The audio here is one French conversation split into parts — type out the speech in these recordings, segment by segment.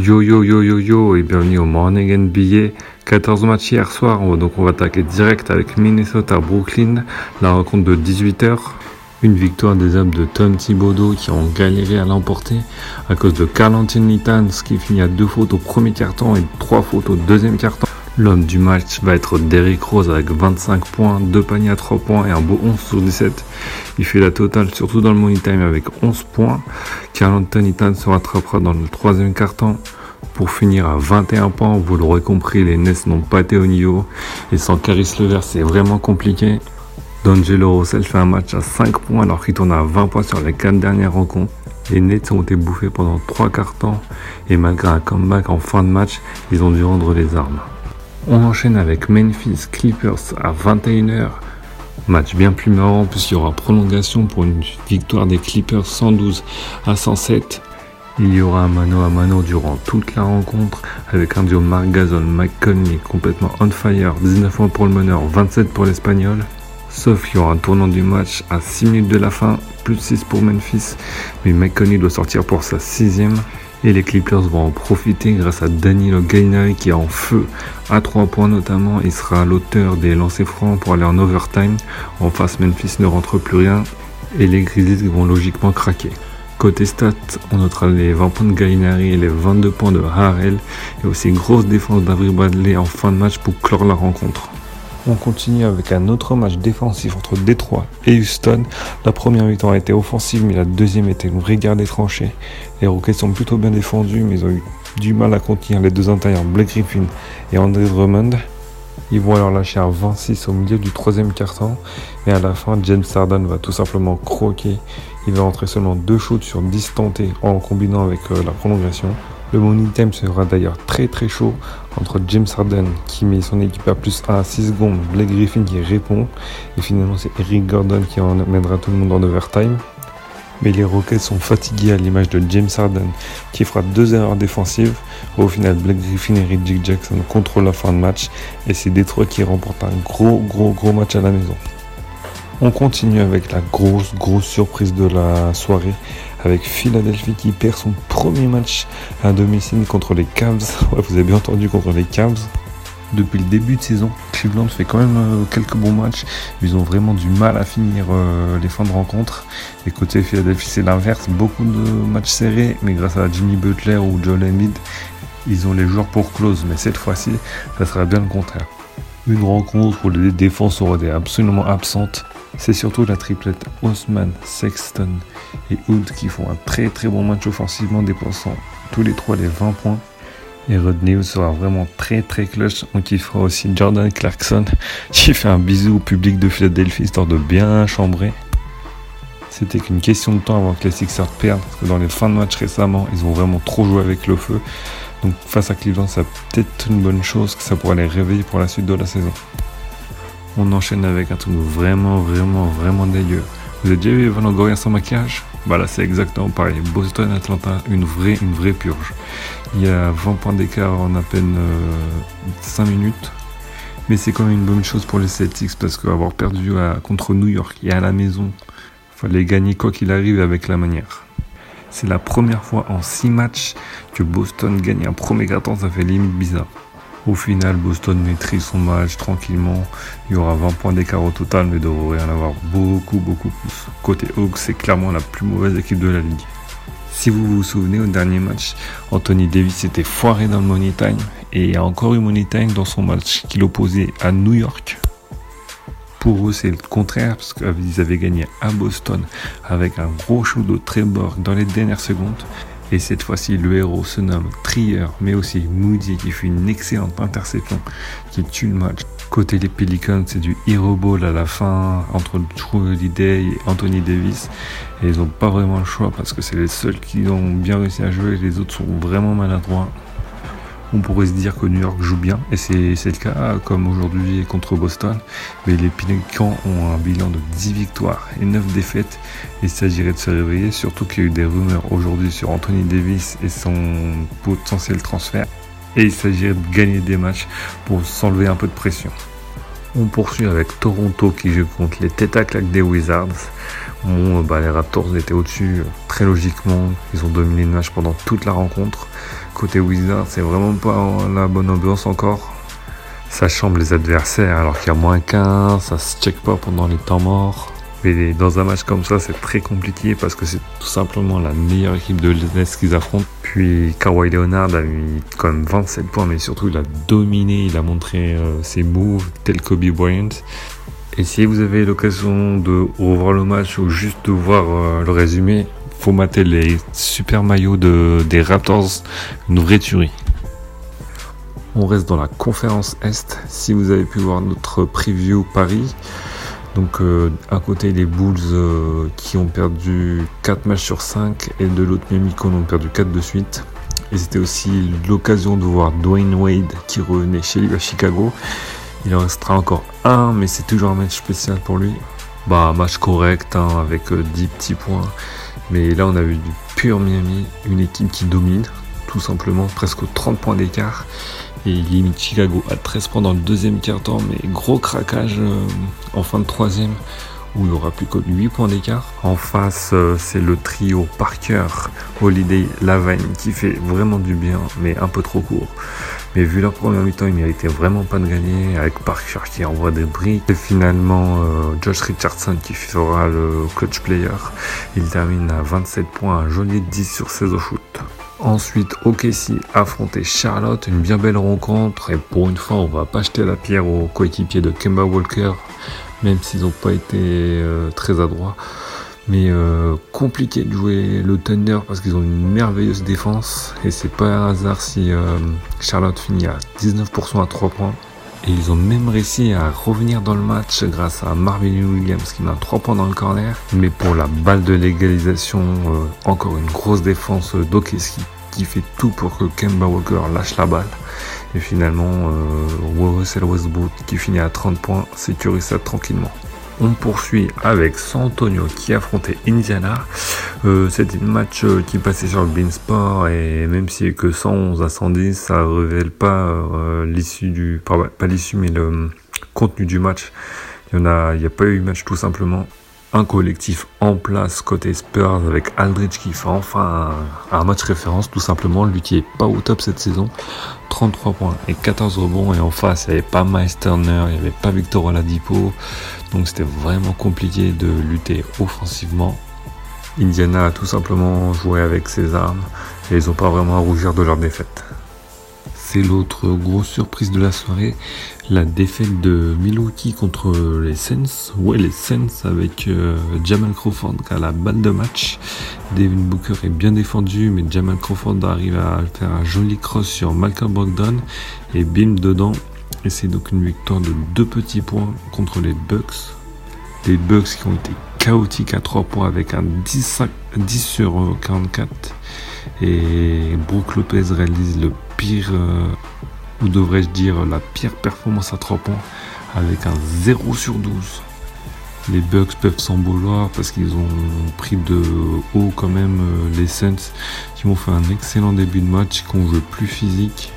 Yo yo yo yo yo et bienvenue au Morning NBA. 14 matchs hier soir, donc on va attaquer direct avec Minnesota Brooklyn, la rencontre de 18h. Une victoire des hommes de Tom Thibodeau qui ont galéré à l'emporter à cause de Carl Anthony Towns qui finit à deux fautes au premier carton et trois fautes au deuxième carton. L'homme du match va être Derrick Rose avec 25 points, 2 paniers à 3 points et un beau 11 sur 17. Il fait la totale surtout dans le money time avec 11 points. Carl Anthony Towns se rattrapera dans le troisième carton pour finir à 21 points. Vous l'aurez compris, les Nets n'ont pas été au niveau. Et sans Caris Levert, c'est vraiment compliqué. D'Angelo Russell fait un match à 5 points alors qu'il tourne à 20 points sur les 4 dernières rencontres. Les Nets ont été bouffés pendant 3 quarts temps et malgré un comeback en fin de match, ils ont dû rendre les armes. On enchaîne avec Memphis Clippers à 21h. Match bien plus marrant puisqu'il y aura prolongation pour une victoire des Clippers 112 à 107. Il y aura un mano à mano durant toute la rencontre avec un duo McConley complètement on fire, 19 points pour le meneur, 27 pour l'espagnol. Sauf qu'il y aura un tournant du match à 6 minutes de la fin, plus 6 pour Memphis, mais McConley doit sortir pour sa sixième. Et les Clippers vont en profiter grâce à Danilo Gallinari qui est en feu à 3 points notamment. Il sera l'auteur des lancers francs pour aller en overtime. En face, Memphis ne rentre plus rien et les Grizzlies vont logiquement craquer. Côté stats, on notera les 20 points de Gallinari et les 22 points de Harrell et aussi grosse défense d'Avril Bradley en fin de match pour clore la rencontre. On continue avec un autre match défensif entre Détroit et Houston. La première victoire a été offensive, mais la deuxième était une guerre des tranchées. Les Rockets sont plutôt bien défendus, mais ils ont eu du mal à contenir les deux intérieurs, Blake Griffin et André Drummond. Ils vont alors lâcher un 26 au milieu du troisième quart-temps. Et à la fin, James Harden va tout simplement croquer. Il va rentrer seulement deux shoots sur 10 tentés en combinant avec euh, la prolongation. Le money time sera d'ailleurs très très chaud entre James Harden qui met son équipe à plus 1 à 6 secondes, Blake Griffin qui répond et finalement c'est Eric Gordon qui emmènera tout le monde en overtime. Mais les Rockets sont fatigués à l'image de James Harden qui fera deux erreurs défensives. Au final, Blake Griffin et Reggie Jackson contrôlent la fin de match et c'est Détroit qui remporte un gros gros gros match à la maison. On continue avec la grosse grosse surprise de la soirée avec Philadelphie qui perd son premier match à domicile contre les Cavs. vous avez bien entendu contre les Cavs. Depuis le début de saison, Cleveland fait quand même euh, quelques bons matchs. Ils ont vraiment du mal à finir euh, les fins de rencontre. Et côté Philadelphie, c'est l'inverse. Beaucoup de matchs serrés, mais grâce à Jimmy Butler ou Joel Embiid, ils ont les joueurs pour close. Mais cette fois-ci, ça sera bien le contraire. Une rencontre où les défenses auraient été absolument absentes. C'est surtout la triplette Osman, Sexton et Hood qui font un très très bon match offensivement, dépensant tous les trois les 20 points. Et Rodney sera vraiment très très clutch. On kiffera aussi Jordan Clarkson qui fait un bisou au public de Philadelphie histoire de bien chambrer. C'était qu'une question de temps avant que les Sixers perdent parce que dans les fins de match récemment, ils ont vraiment trop joué avec le feu. Donc face à Cleveland, ça peut-être une bonne chose que ça pourrait les réveiller pour la suite de la saison. On enchaîne avec un truc vraiment vraiment vraiment dégueu. Vous avez déjà vu Evan Longoria sans maquillage? Bah là c'est exactement pareil. Boston Atlanta, une vraie, une vraie purge. Il y a 20 points d'écart en à peine 5 euh, minutes. Mais c'est quand même une bonne chose pour les Celtics parce qu'avoir perdu contre New York et à la maison, fallait gagner quoi qu'il arrive avec la manière. C'est la première fois en 6 matchs que Boston gagne un premier carton, ça fait limite bizarre. Au final, Boston maîtrise son match tranquillement. Il y aura 20 points d'écart au total, mais devrait en avoir beaucoup, beaucoup plus. Côté Hawks, c'est clairement la plus mauvaise équipe de la ligue. Si vous vous souvenez, au dernier match, Anthony Davis était foiré dans le Money Time et a encore eu Money Time dans son match qu'il opposait à New York. Pour eux, c'est le contraire parce qu'ils avaient gagné à Boston avec un gros shoot de Trevor dans les dernières secondes et cette fois-ci, le héros se nomme Trier, mais aussi Moody qui fait une excellente interception qui tue le match. Côté des Pelicans, c'est du hero ball à la fin entre Drew Holiday et Anthony Davis. Et ils n'ont pas vraiment le choix parce que c'est les seuls qui ont bien réussi à jouer. Les autres sont vraiment maladroits on pourrait se dire que New York joue bien, et c'est le cas, comme aujourd'hui contre Boston, mais les Pelicans ont un bilan de 10 victoires et 9 défaites. Il s'agirait de se réveiller, surtout qu'il y a eu des rumeurs aujourd'hui sur Anthony Davis et son potentiel transfert, et il s'agirait de gagner des matchs pour s'enlever un peu de pression. On poursuit avec Toronto qui joue contre les Tétaclacs des Wizards. Bon, bah, les Raptors étaient au-dessus très logiquement. Ils ont dominé le match pendant toute la rencontre. Côté Wizards, c'est vraiment pas la bonne ambiance encore. Ça chambre les adversaires alors qu'il y a moins qu'un, ça se check pas pendant les temps morts. Mais dans un match comme ça, c'est très compliqué parce que c'est tout simplement la meilleure équipe de l'Est qu'ils affrontent. Puis Kawhi Leonard a mis quand même 27 points, mais surtout il a dominé, il a montré euh, ses moves tel Kobe Bryant. Et si vous avez l'occasion de revoir le match ou juste de voir euh, le résumé, faut mater les super maillots de, des Raptors, une vraie tuerie. On reste dans la conférence Est. Si vous avez pu voir notre preview Paris, donc euh, à côté les Bulls euh, qui ont perdu 4 matchs sur 5 et de l'autre Miami qui ont perdu 4 de suite. Et c'était aussi l'occasion de voir Dwayne Wade qui revenait chez lui à Chicago. Il en restera encore un, mais c'est toujours un match spécial pour lui. Bah, match correct hein, avec 10 euh, petits points. Mais là, on a vu du pur Miami, une équipe qui domine, tout simplement, presque 30 points d'écart. Et il limite Chicago à 13 points dans le deuxième quart-temps, mais gros craquage euh, en fin de troisième où il n'y aura plus que 8 points d'écart. En face, euh, c'est le trio Parker, Holiday, Lavagne qui fait vraiment du bien, mais un peu trop court. Mais vu leur première mi-temps, ils méritaient vraiment pas de gagner avec Parker qui envoie des briques. Et finalement, euh, Josh Richardson qui fera le clutch player. Il termine à 27 points, un joli 10 sur 16 au shoot. Ensuite, OKC affrontait Charlotte, une bien belle rencontre. Et pour une fois, on va pas jeter la pierre aux coéquipiers de Kemba Walker, même s'ils n'ont pas été euh, très adroits. Mais euh, compliqué de jouer le Thunder parce qu'ils ont une merveilleuse défense. Et c'est pas un hasard si euh, Charlotte finit à 19% à 3 points. Ils ont même réussi à revenir dans le match grâce à Marvin Williams qui met 3 points dans le corner. Mais pour la balle de légalisation, euh, encore une grosse défense d'Okeski qui fait tout pour que Kemba Walker lâche la balle. Et finalement, euh, Russell Westbrook qui finit à 30 points sécurise ça tranquillement. On poursuit avec San Antonio qui affrontait Indiana. Euh, C'était un match euh, qui passait sur le Beansport et même si que 111 à 110, ça révèle pas euh, l'issue du, pas, pas l'issue mais le contenu du match. Il n'y a pas eu match tout simplement un collectif en place côté Spurs avec Aldridge qui fait enfin un, match référence tout simplement, lui qui est pas au top cette saison, 33 points et 14 rebonds. Et en face il n'y avait pas Miles il n'y avait pas Victor Oladipo, donc c'était vraiment compliqué de lutter offensivement. Indiana a tout simplement joué avec ses armes et ils n'ont pas vraiment à rougir de leur défaite. C'est l'autre grosse surprise de la soirée, la défaite de Milwaukee contre les Sens. Ouais, les Sens avec euh, Jamal Crawford qui a la balle de match. Devin Booker est bien défendu, mais Jamal Crawford arrive à faire un joli cross sur Malcolm Brogdon et bim dedans. Et c'est donc une victoire de deux petits points contre les Bucks. Les Bucks qui ont été chaotiques à 3 points avec un 10, 10 sur 44. Et Brook Lopez réalise le pire, euh, ou devrais-je dire la pire performance à 3 points avec un 0 sur 12. Les Bucks peuvent s'en vouloir parce qu'ils ont pris de haut quand même euh, les Saints qui ont fait un excellent début de match, qui ont joué plus physique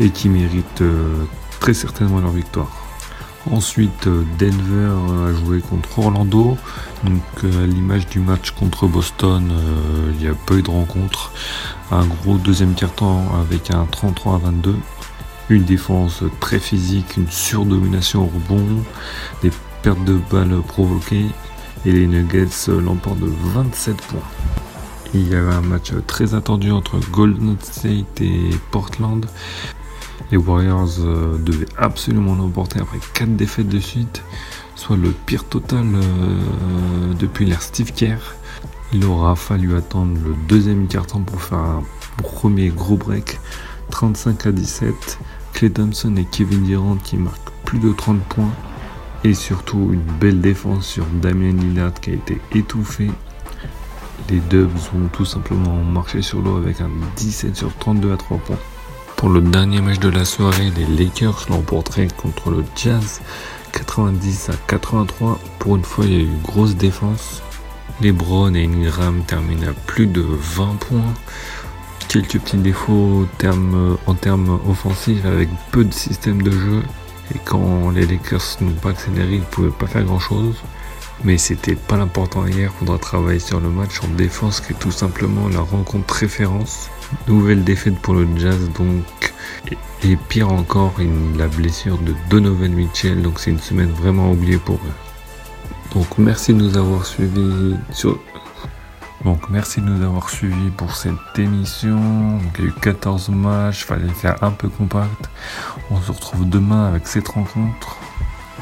et qui méritent euh, très certainement leur victoire. Ensuite, Denver a joué contre Orlando. Donc, à l'image du match contre Boston, il n'y a pas eu de rencontre un gros deuxième quart-temps avec un 33 à 22. Une défense très physique, une surdomination au rebond, des pertes de balles provoquées et les Nuggets l'emportent de 27 points. Il y avait un match très attendu entre Golden State et Portland. Les Warriors euh, devaient absolument l'emporter après 4 défaites de suite, soit le pire total euh, depuis l'ère Steve Kerr. Il aura fallu attendre le deuxième carton pour faire un premier gros break. 35 à 17. Clay Thompson et Kevin Durant qui marquent plus de 30 points. Et surtout une belle défense sur Damien Lillard qui a été étouffé. Les Dubs ont tout simplement marché sur l'eau avec un 17 sur 32 à 3 points. Pour le dernier match de la soirée, les Lakers l'emporteraient contre le Jazz 90 à 83. Pour une fois, il y a eu grosse défense. LeBron et Ingram terminent à plus de 20 points. Quelques petits défauts en termes offensifs avec peu de système de jeu Et quand les Lakers n'ont pas accéléré, ils ne pouvaient pas faire grand chose. Mais c'était pas l'important hier, faudra travailler sur le match en défense qui est tout simplement la rencontre référence. Nouvelle défaite pour le Jazz donc. Et, pire encore, la blessure de Donovan Mitchell, donc c'est une semaine vraiment oubliée pour eux. Donc merci de nous avoir suivis sur... Donc merci de nous avoir suivis pour cette émission. il y a eu 14 matchs, fallait faire un peu compact. On se retrouve demain avec cette rencontre.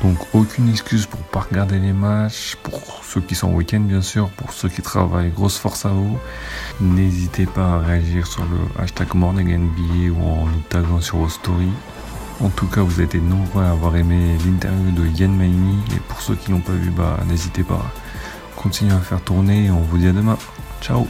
Donc aucune excuse pour pas regarder les matchs, pour ceux qui sont en week-end bien sûr, pour ceux qui travaillent, grosse force à vous. N'hésitez pas à réagir sur le hashtag MorningNBA ou en nous taguant sur vos stories. En tout cas, vous été nombreux à avoir aimé l'interview de Yann Maini et pour ceux qui n'ont pas vu, bah n'hésitez pas à continuer à faire tourner on vous dit à demain. Ciao